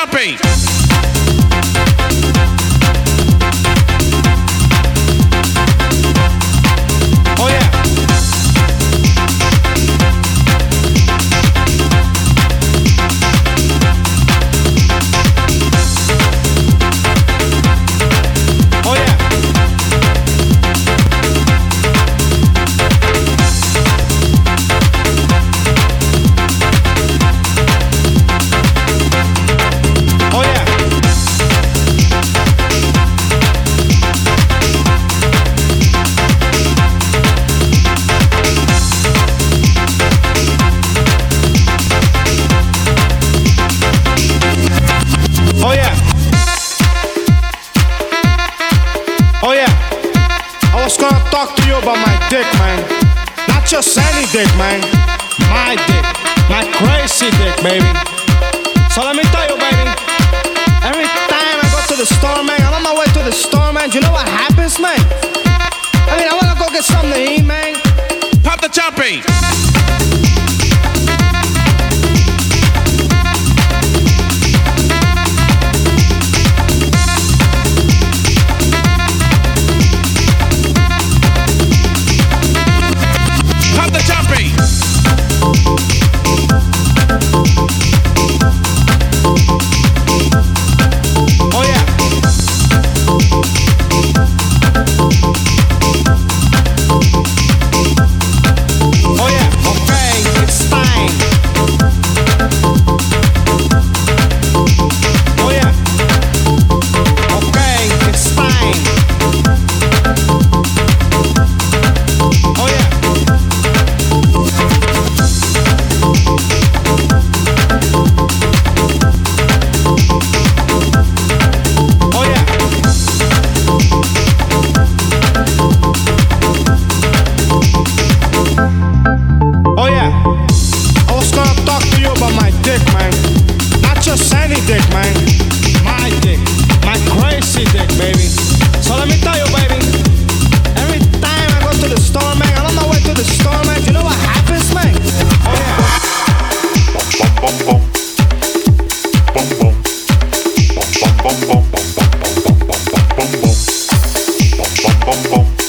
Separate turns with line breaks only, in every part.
Pop
just any dick, man. My dick. My crazy dick, baby. So let me tell you, baby. Every time I go to the store, man, I'm on my way to the store, man. You know what happens, man? I mean, I wanna go get something to eat, man.
Pop the champagne. Pop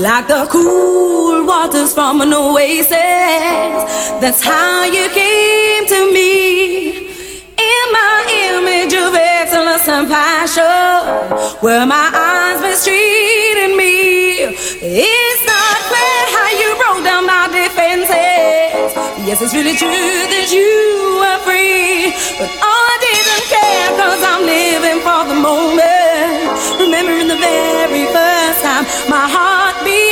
like the cool waters from an oasis. That's how you came to me in my image of excellence and passion, where my eyes mistreated me. It's not fair how you broke down my defenses. Yes, it's really true that you were free, but all I did cause I'm living for the moment. Remembering the very first time my heart beat.